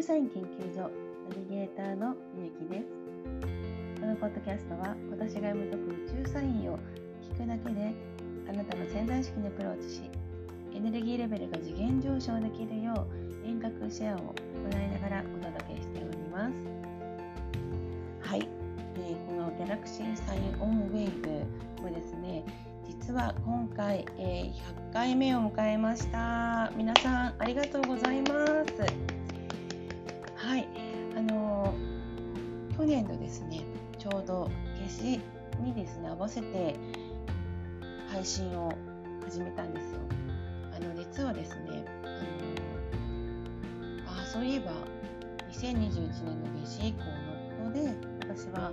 仲裁員研究所ナビゲーターのゆきです。このポッドキャストは私が読み解く宇宙サインを聞くだけであなたの潜在意識にアプローチしエネルギーレベルが次元上昇できるよう遠隔シェアを行いながらお届けしております。はい、えー、このギャラクシーサインオンウェイブもですね実は今回、えー、100回目を迎えました。皆さんありがとうございます。ですね。ちょうど夏至にですね合わせて配信を始めたんですよ。あの実はですねあのあそういえば2021年の夏至以降のことで私は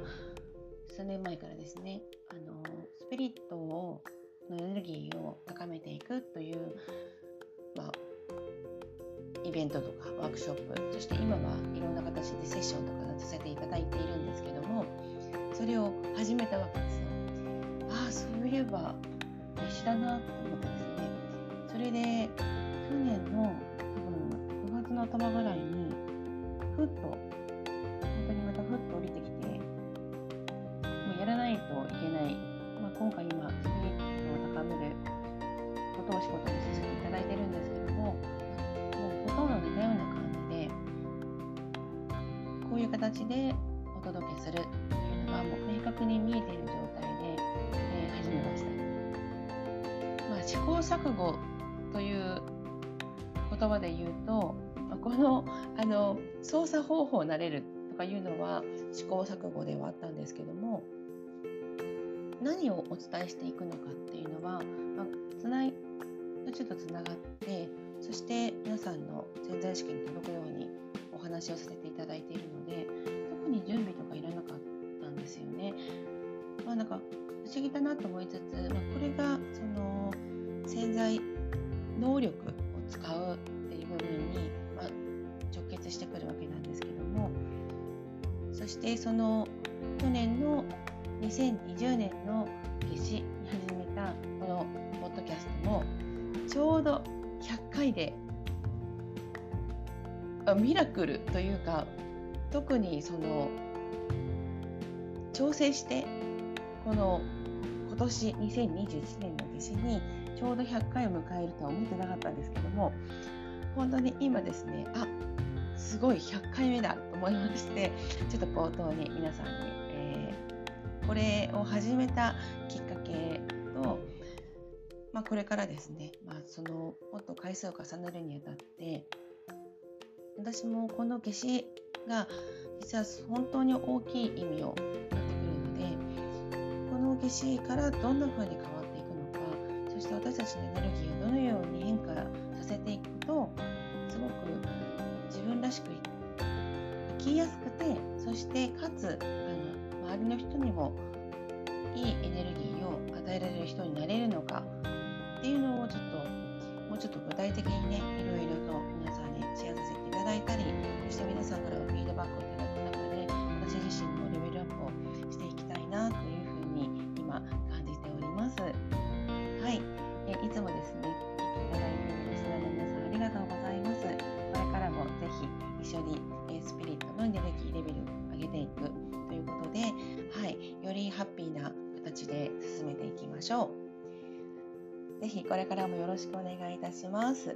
数年前からですねあのスピリットをのエネルギーを高めていくという、まあ、イベントとかワークショップそして今はいろんな形でセッションとかさせていただいているんですけどもそれを始めたわけですよ。ああそういえば飯だなと思ってですねそれで去年の多分9月の頭ぐらいにふっと本当にまたふっと降りてきてもうやらないといけない、まあ、今回今スピリットを高めることを仕事にさせていただいてるんですけどもと似たような感じでこういう形でお届けするというのがもう明確に見えている状態で、えー、始めました。まあ、試行錯誤という言葉で言うと、このあの操作方法を慣れるとかいうのは試行錯誤ではあったんですけども何をお伝えしていくのかっていうのは、まあ、つないちょっとつながってそして皆さんの潜在意識に届くようにお話をさせていただいているので特に準備とかいらなかったんですよね。まあなんか不思議だなと思いつつ、まあ、これがその潜在能力を使うっていう部分に、ま、直結してくるわけなんですけどもそしてその去年の2020年の夏至に始めたこのポッドキャストもちょうど100回で。ミラクルというか特にその調整してこの今年2021年の夏にちょうど100回を迎えるとは思ってなかったんですけども本当に今ですねあすごい100回目だと思いましてちょっと冒頭に皆さんに、えー、これを始めたきっかけとまあ、これからですね、まあ、そのもっと回数を重ねるにあたって私もこの夏至が実は本当に大きい意味を持ってくるのでこの夏至からどんな風に変わっていくのかそして私たちのエネルギーをどのように変化させていくとすごく自分らしく生きやすくてそしてかつあの周りの人にもいいエネルギーを与えられる人になれるのかっていうのをちょっともうちょっと具体的にねいろいろと皆さんにシェアさせていただいたりそして皆さんからフィードバックをいただく中で私自身もレベルアップをしていきたいなというふうに今感じております。はい、えいつもですね聞いていただいているリスナーの皆さんありがとうございます。これからもぜひ一緒に、スピリットのエネルギーレベルを上げていくということで、はい、よりハッピーな形で進めていきましょう。ぜひこれからもよろしくお願いいたします。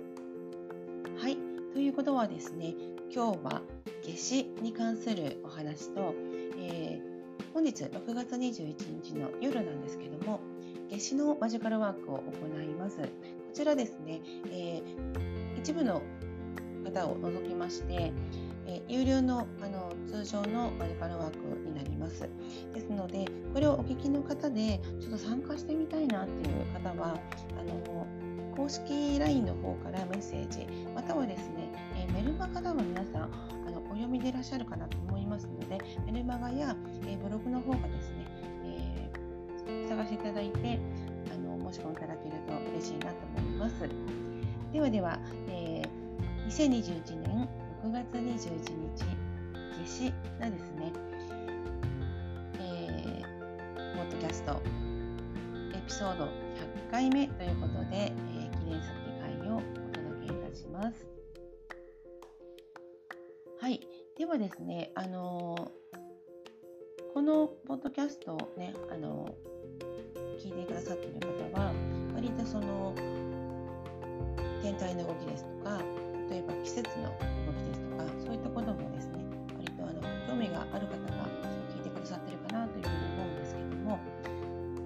はい、ということはですね、今日は夏至に関するお話と、えー、本日6月21日の夜なんですけども、夏至のマジカルワークを行います。こちらですね、えー、一部の方を除きまして、え有料のあの通常のマジカルワークになります。ですので、これをお聞きの方で、ちょっと参加してみたいなっていう方は、あの公式 LINE の方からメッセージ、またはですね、えメルマガでも皆さんあのお読みでいらっしゃるかなと思いますので、メルマガや、えブログの方がですね、えー、探していただいてあの申し込みいただけると嬉しいなと思います。ではでは、えー、2021年6月21日、夏至がですね、えー、ポッドキャストエピソード100回目ということで、えー、記念すべき回をお届けいたします。はい、ではですね、あのこのポッドキャストをね、あの聞いてくださっている方は、割とその天体の動きですとか、例えば季節の動きですとか、そういったこともですね、割とあの興味がある方が聞いてくださってるかなというふうに思うんですけども、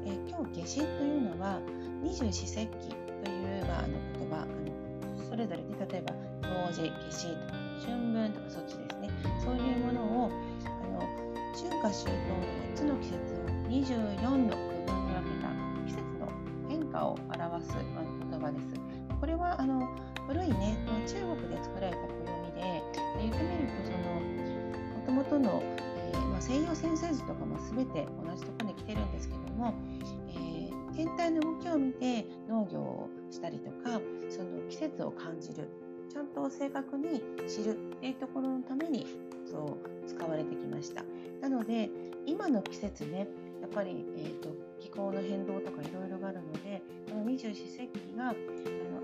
えー、今日夏至というのは二十四節気という、あの言葉あのそれぞれで例えば冬至夏至とか春分とかそっちですねそういうものをあの春夏秋冬の4つの季節を24の区分に分けた季節の変化を表す言葉です。これはあの古いねとの、えーまあ、西洋先生図とかも全て同じところに来てるんですけども、えー、天体の動きを見て農業をしたりとかその季節を感じるちゃんと正確に知るっていうところのためにそう使われてきました。なので今の季節ねやっぱり、えーと、気候の変動とかいろいろがあるのでこの二十四節気があ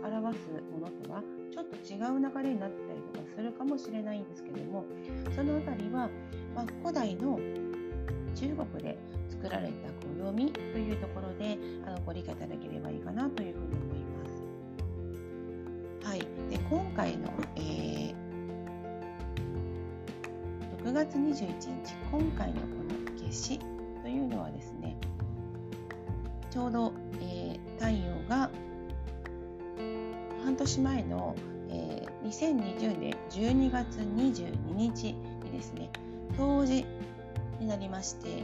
の表すものとはちょっと違う流れになってするかもしれないんですけどもその辺りは、まあ、古代の中国で作られた暦というところであのご理解いただければいいかなというふうに思います。はい、で今回の、えー、6月21日今回のこの夏至というのはですねちょうど、えー、太陽が半年前の、2020年12月22日にですね冬至になりまして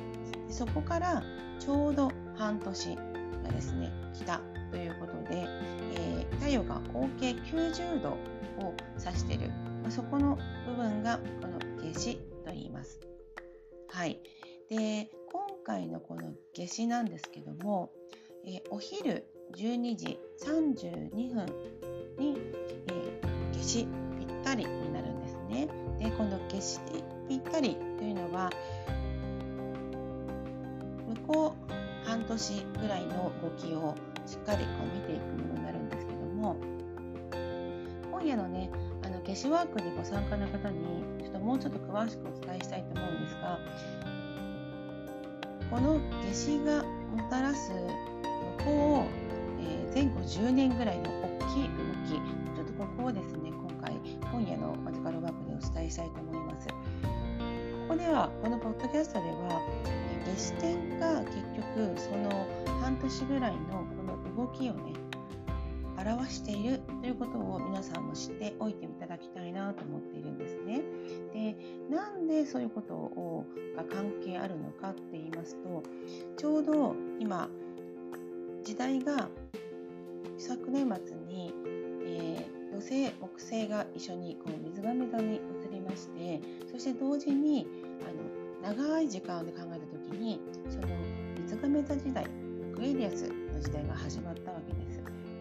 そこからちょうど半年がですね来たということで、えー、太陽が合計90度を指している、そこの部分がこの夏至と言います。はい、で今回のこの夏至なんですけども、えー、お昼12時32分に、えー、夏至ぴったりになるんですね。でこの夏至ぴったりというのは向こう半年ぐらいの動きをしっかりこう見ていくものになるんですけども今夜のねあの夏至ワークにご参加の方にちょっともうちょっと詳しくお伝えしたいと思うんですがこの夏至がもたらす向こう、えー、前後10年ぐらいの大きい動きちょっとここをですね今回今夜のマジカルワークでお伝えしたいと思います。ここではこのポッドキャストでは夏至点が結局その半年ぐらいのこの動きをね表しているということを皆さんも知っておいていただきたいなと思っているんですね。でなんでそういうことをが関係あるのかって言いますとちょうど今時代が昨年末に、えー、土星木星が一緒にこの水亀座に移りましてそして同時にあの長い時間で考えた時にその水亀座時代アクエリアスの時代が始まったわけです。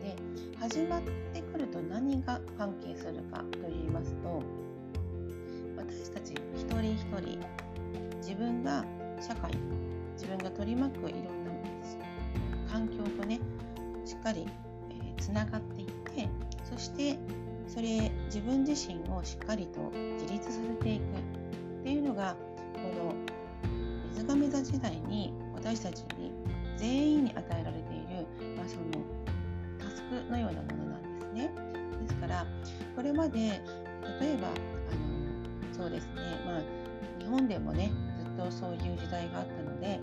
で始まってくると何が関係するかと言いますと私たち一人一人自分が社会自分が取り巻くいろんな環境とねしっかりつな、がっていってそしてそれ自分自身をしっかりと自立させていくっていうのがこの水亀座時代に私たちに全員に与えられている、まあ、そのタスクのようなものなんですね。ですからこれまで例えばあのそうですね、まあ、日本でもねずっとそういう時代があったので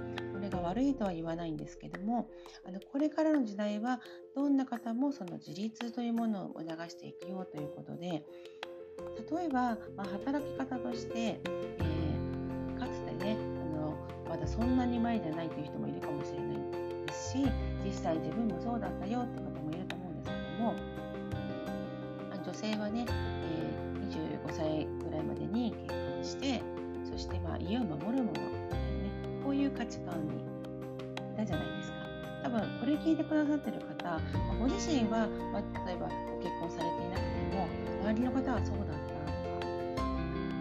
悪いとは言わないんですけどもあのこれからの時代はどんな方もその自立というものを促していくようということで例えば、まあ、働き方として、えー、かつてねあのまだそんなに前じゃないという人もいるかもしれないですし実際自分もそうだったよって方もいると思うんですけども女性はね、えー、25歳ぐらいまでに結婚してそしてまあ家を守るもの、ね、こういう価値観にいたじゃないですか。多分これ聞いてくださってる方ご自身は、ま、例えばご結婚されていなくても周りの方はそうだったとか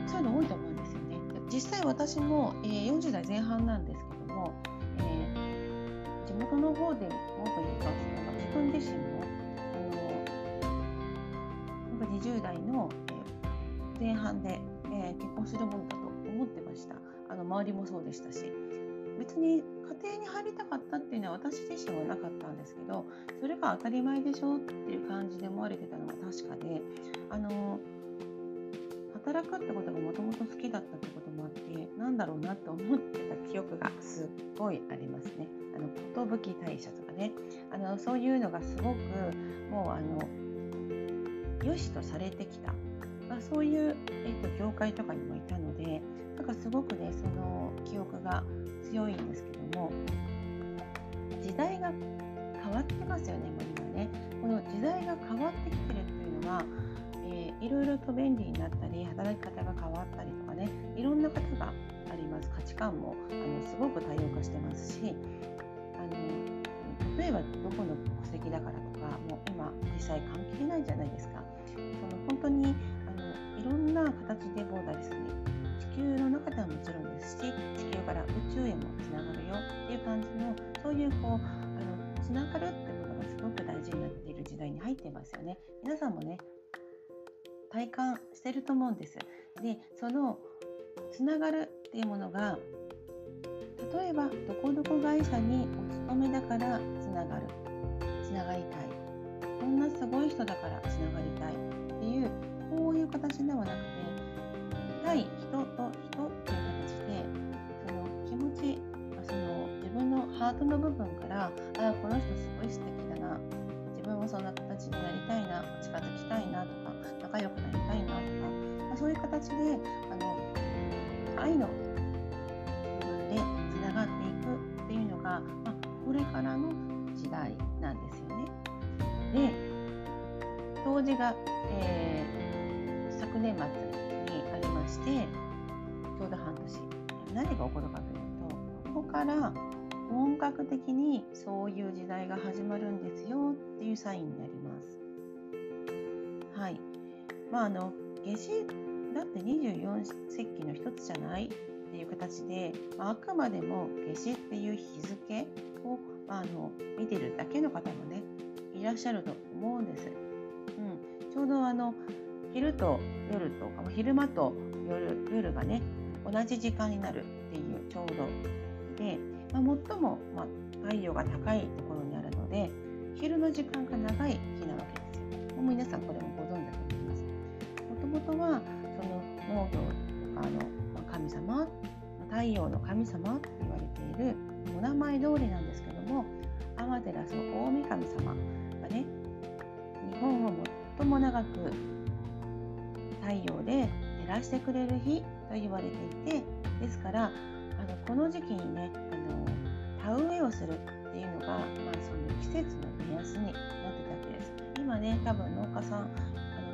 そういうの多いと思うんですよね。実際私も、え、40代前半なんですけどもえー地元の方でもというかその自分自身もあの20代の前半でえ、結婚するものだと思ってましたあの周りもそうでしたし別に家庭に入りたかったっていうのは私自身はなかったんですけどそれが当たり前でしょっていう感じで思われてたのは確かであの働くってことがもともと好きだったってこともあってなんだろうなと思ってた記憶がすっごいありますね。あの寿大社とかねあのそういうのがすごくもうあの良しとされてきた、そういう、えーと、業界とかにもいたのでなんかすごくねその記憶が強いんですけども時代が変わってますよねも今ね。この時代が変わってきてるっていうのは、えー、いろいろと便利になったり働き方が変わったりとかねいろんな方があります。価値観もあのすごく多様化してますしあの例えばどこの国籍だからとかもう今実際関係ないじゃないですか。その本当にいろんな形でボーダーレスに地球の中ではもちろんですし地球から宇宙へもつながるよっていう感じのそういうこうあのつながるってことがすごく大事になっている時代に入ってますよね。皆さんもね体感してると思うんです。でそのつながるっていうものが例えばどこどこ会社にお勤めだからつながるつながりたいこんなすごい人だからつながりたいっていう形ではなくて対人と人っていう形でその気持ちその自分のハートの部分からああこの人すごい素敵だな自分もそんな形になりたいな近づきたいなとか仲良くなりたいなとか、まあ、そういう形であの愛の部分でつながっていくっていうのが、まあ、これからの時代なんですよね。で当時が、ー、昨年末してちょうど半年何が起こるかというとここから本格的にそういう時代が始まるんですよっていうサインになります。はい。まああの夏至だって24節気の一つじゃないっていう形で、まあ、あくまでも夏至っていう日付を、まあ、あの見てるだけの方もねいらっしゃると思うんです。うん、ちょうどあの昼と夜とか昼間と夜夜がね同じ時間になるっていうちょうどで、まあ、最も、まあ、太陽が高いところにあるので昼の時間が長い日なわけですよ。もう皆さんこれもご存知だと思います。もともとはその農業とかの神様太陽の神様って言われているお名前通りなんですけども天照大神様がね日本を最も長く太陽で照らしてくれる日と言われていてですからあのこの時期にねあの田植えをするっていうのが、まあ、その季節の目安になってたわけです。今ね多分農家さんあ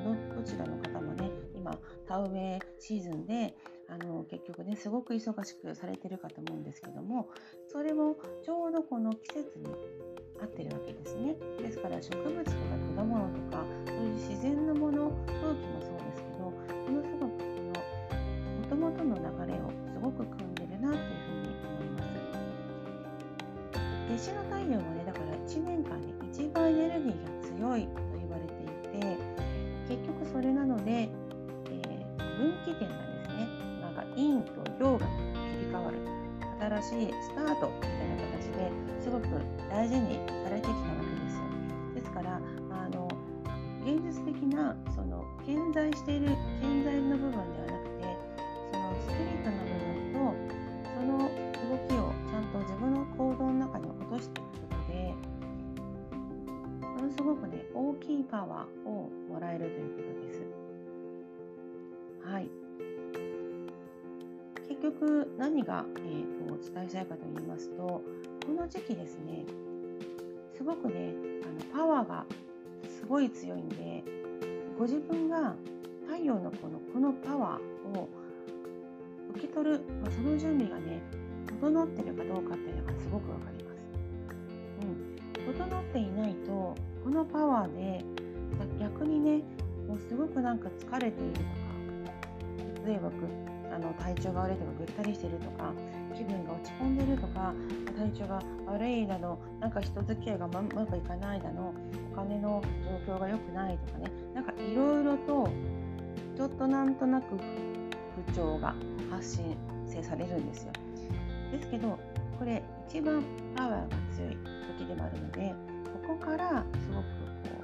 のどちらの方もね今田植えシーズンであの結局ねすごく忙しくされてるかと思うんですけどもそれもちょうどこの季節に合ってるわけですねですから植物とか果物とかそういう自然のもの空気もそうもともとの流れをすごく組んでるなというふうに思います夏至の太陽はねだから1年間で一番エネルギーが強いと言われていて結局それなので、えー、分岐点がですねなんか陰と陽が切り替わる新しいスタートみたいな形ですごく大事にされてきたわけですよですからあの現実的なその顕在している顕在の部分ではなくスピリットの部分とその動きをちゃんと自分の行動の中に落としていくことでものすごくね大きいパワーをもらえるということです。はい結局何が、えーと、とお伝えしたいかと言いますとこの時期ですねすごくねあのパワーがすごい強いんでご自分が太陽のこのこのパワーを受け取る、まあ、その準備がね整ってるかどうかっていうのがすごくわかります。うん、整っていないとこのパワーで逆にねもうすごくなんか疲れているとか例えばあの体調が悪いとかぐったりしてるとか気分が落ち込んでるとか体調が悪いだのなんか人付き合いがうまくいかないだのお金の状況が良くないとかねなんかいろいろとちょっとなんとなく不調が発信されるんですよ。ですけどこれ一番パワーが強い時でもあるのでここからすごくこ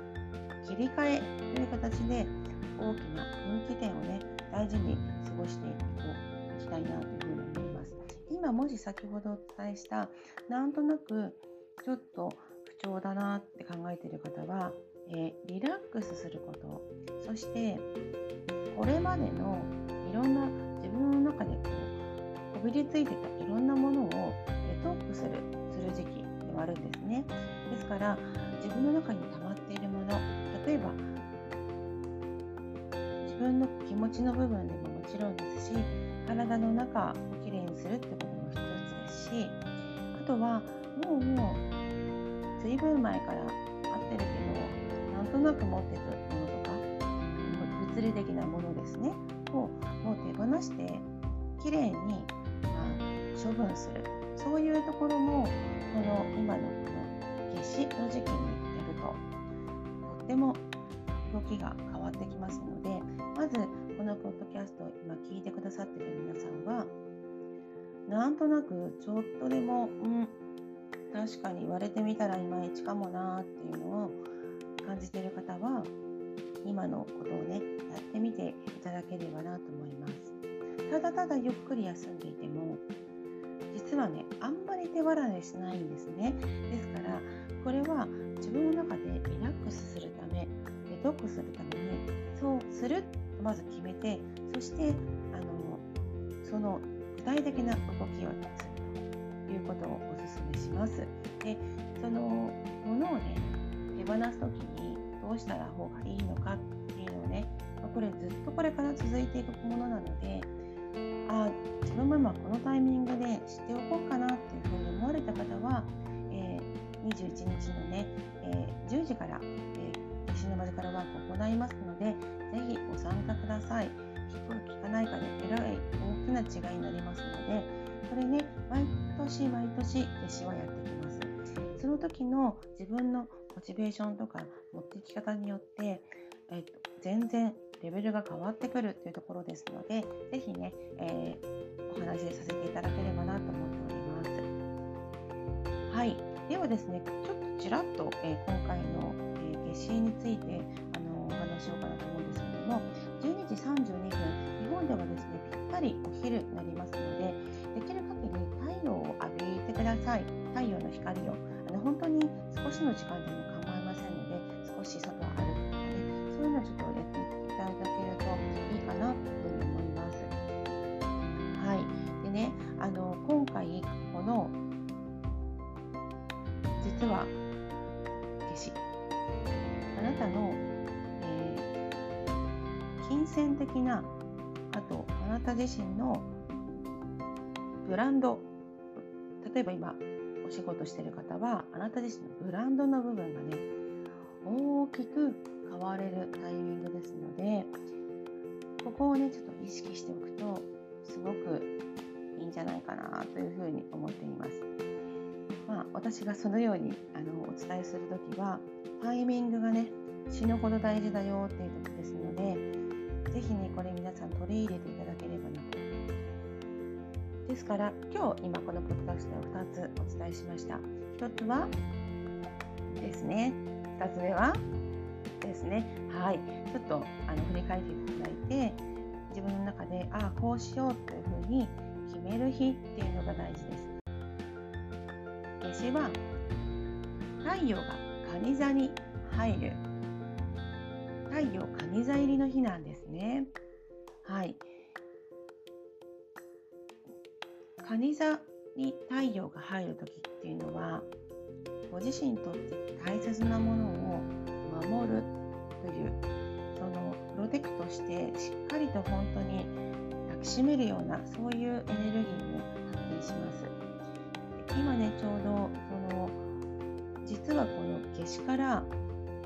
う切り替えという形で大きな分岐点をね大事に過ごしていきたいなというふうに思います。今もし先ほどお伝えしたなんとなくちょっと不調だなって考えている方は、えー、リラックスすることそしてこれまでのいろんな自分の中でこうこびりついてたいろんなものをデトックするする時期でもあるんですね。ですから自分の中に溜まっているもの例えば自分の気持ちの部分でももちろんですし体の中をきれいにするってことも一つですしあとはもうもう随分前から会ってるけどなんとなく持ってるものとか物理的なものですね。をもう手放してきれいに、まあ、処分する。そういうところもこの今のこの夏至の時期にやるととっても動きが変わってきますのでまずこのポッドキャストを今聞いてくださっている皆さんはなんとなくちょっとでもうん確かに言われてみたらいまいちかもなっていうのを感じている方は今のことをねやってみていただければなと思います。ただただゆっくり休んでいても実はねあんまり手笑いしないんですね。ですからこれは自分の中でリラックスするためデトックするためにそうするとまず決めてそしてあのその具体的な動きをするということをお勧めします。でそのうしたら方がいいのかっていうのをねこれずっとこれから続いていくものなのであ自分も今このタイミングで知っておこうかなっていうふうに思われた方は、えー、21日のね、えー、10時から、えー、のマジカルワークを行いますのでぜひご参加ください。聞く聞かないかでえらい大きな違いになりますのでこれね毎年毎年夏至はやってきます。その時の自分のモチベーションとか持っていき方によって、えーと、全然レベルが変わってくるというところですので、ぜひね、えー、お話しさせていただければなと思っております。はい。ではですね、ちょっとちらっと、えー、今回の、えー、夏至についてあのお話しようかなと思うんですけれども、12時32分、日本ではですね、ぴったりお昼になりますので、できる限り太陽を浴びてください。太陽の光を。本当に少しの時間でも構いませんので少し外歩くとかねそういうのをちょっとやっていただけるといいかなというふうに思います。はい。でねあの今回この実は夏至あなたの、えー、金銭的なあとあなた自身のブランド。例えば今仕事してる方はあなた自身のブランドの部分がね大きく変われるタイミングですのでここをねちょっと意識しておくとすごくいいんじゃないかなというふうに思っています。まあ、私がそのようにあのお伝えする時はタイミングがね死ぬほど大事だよっていう時ですので是非ねこれ皆さん取り入れていただければなと。ですから今日今このポッドキャストを2つお伝えしました。1つはですね。2つ目はですね。はい。ちょっとあの振り返っていただいて自分の中でああこうしようというふうに決める日っていうのが大事です。夏至は太陽が蟹座に入る。太陽蟹座入りの日なんですね。はい。蟹座に太陽が入る時っていうのはご自身にとって大切なものを守るというそのプロテクトしてしっかりと本当に抱きしめるようなそういうエネルギーに発展します。今ねちょうどその実はこの夏至から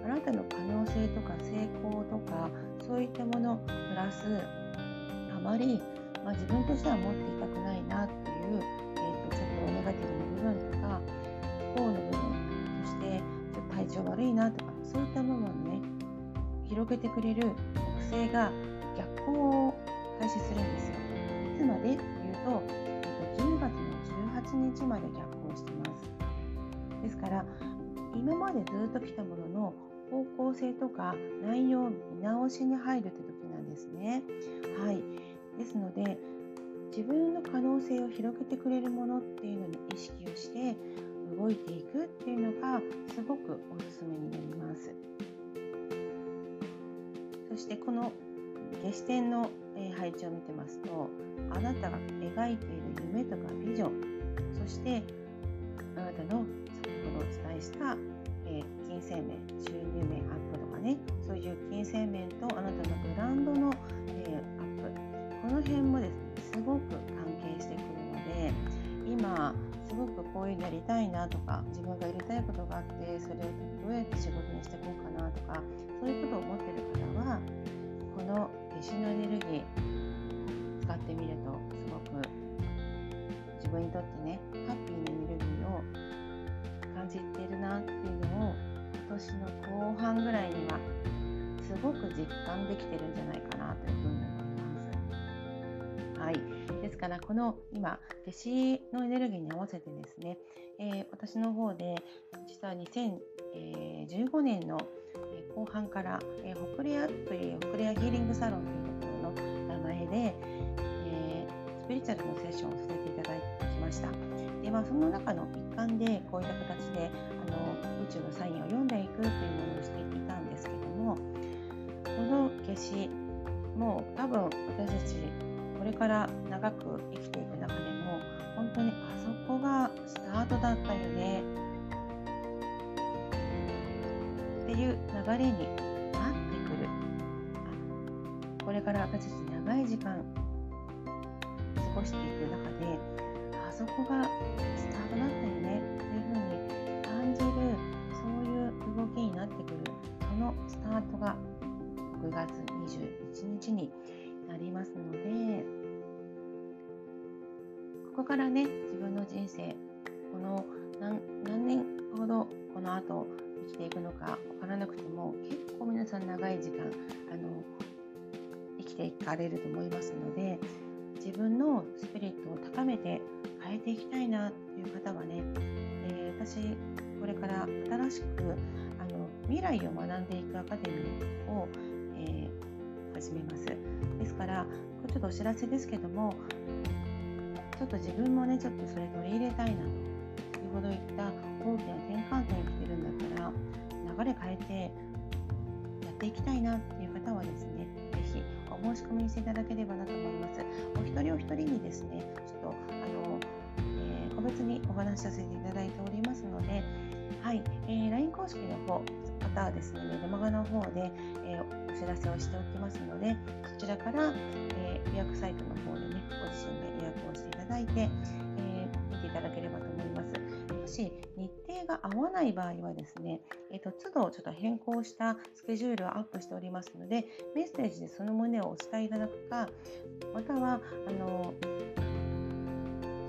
あなたの可能性とか成功とかそういったものプラスあまり、まあ、自分としては持っていたくないなっていう、えーと、ちょっとネガティブな部分とか不幸の部分そしてちょっと体調悪いなとかそういった部分をね広げてくれる木星が逆行を開始するんですよ。いつまでっていうと、えっと、10月の18日まで逆行してます。ですから今までずっと来たものの方向性とか内容見直しに入るという時なんですね。はい、ですので自分の可能性を広げてくれるものっていうのに意識をして動いていくっていうのがすごくおすすめになります。そしてこの夏至点の配置を見てますとあなたが描いている夢とかビジョンそしてあなたの先ほどお伝えした、金銭面収入面アップとかねそういう金銭面とあなたのブランド、の辺もですねすごく関係してくるので今すごくこういうのやりたいなとか自分がやりたいことがあってそれをどうやって仕事にしていこうかなとかそういうことを思ってる方はこの夏至のエネルギー使ってみるとすごく自分にとってねハッピーなエネルギーを感じているなっていうのを今年の後半ぐらいにはすごく実感できてるんじゃないかなというふうに。ですからこの今夏至のエネルギーに合わせてですね、えー、私の方で実は2015年の後半から、えー、ホクレアというホクレアヒーリングサロンというところの名前で、えー、スピリチュアルのセッションをさせていただきました。でまあ、その中の一環でこういった形であの宇宙のサインを読んでいくというものをしていたんですけどもこの消しもう多分私たちこれから長く生きていく中でも本当にあそこがスタートだったよね。っていう流れになってくる。これから私たち長い時間過ごしていく中であそこがスタートだったよね。っていうふうに感じるそういう動きになってくる。そのスタートが6月21日になりますのでこからね自分の人生この何年ほどこの後生きていくのか分からなくても結構皆さん長い時間あの生きていかれると思いますので自分のスピリットを高めて変えていきたいなっていう方はね、えー、私これから新しくあの未来を学んでいくアカデミーを、えー、始めます。ですからちょっとお知らせですけどもちょっと自分もねちょっとそれ取り入れたいなと。先ほど言った大きな転換点に来てるんだったら流れ変えてやっていきたいなっていう方はですね是非お申し込みしていただければなと思います。お一人お一人にですねちょっとあの、えー、個別にお話しさせていただいておりますのではい、えー、LINE 公式の方またはですね、メルマガの方で、えー、お知らせをしておきますので、そちらから、えー、予約サイトの方でね、ご自身で予約をしていただいて、えー、見ていただければと思います。もし日程が合わない場合はですね、えーと、都度ちょっと変更したスケジュールをアップしておりますので、メッセージでその旨をお伝えいただくか、または、あの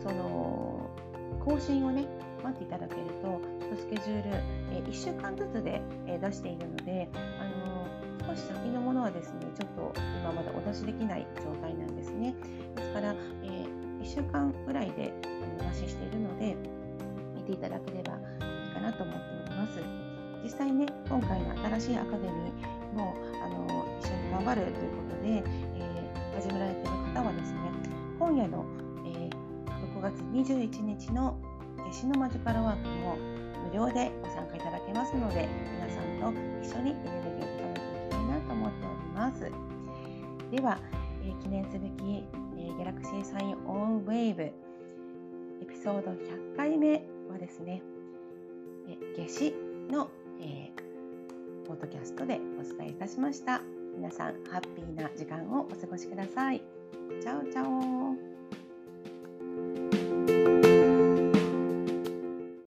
その更新をね、待っていただけると、ちょっとスケジュール、え1週間ずつで、え出しているので、あの少し先のものはですね、ちょっと今まだお出しできない状態なんですね。ですから、1週間ぐらいでお出ししているので、見ていただければいいかなと思っております。実際ね、今回の新しいアカデミーもあの一緒に頑張るということで、えー、始められている方はですね、今夜の、えー、6月21日の夏至のマジカルワークも無料でご参加いただけますので皆さんと一緒にエネルギーを高めていきたいなと思っておりますでは、えー、記念すべき、ー、ギャラクシーサインオンウェーブエピソード100回目はですね、え夏至の、えー、ポッドキャストでお伝えいたしました。皆さんハッピーな時間をお過ごしください。チャオチャオ。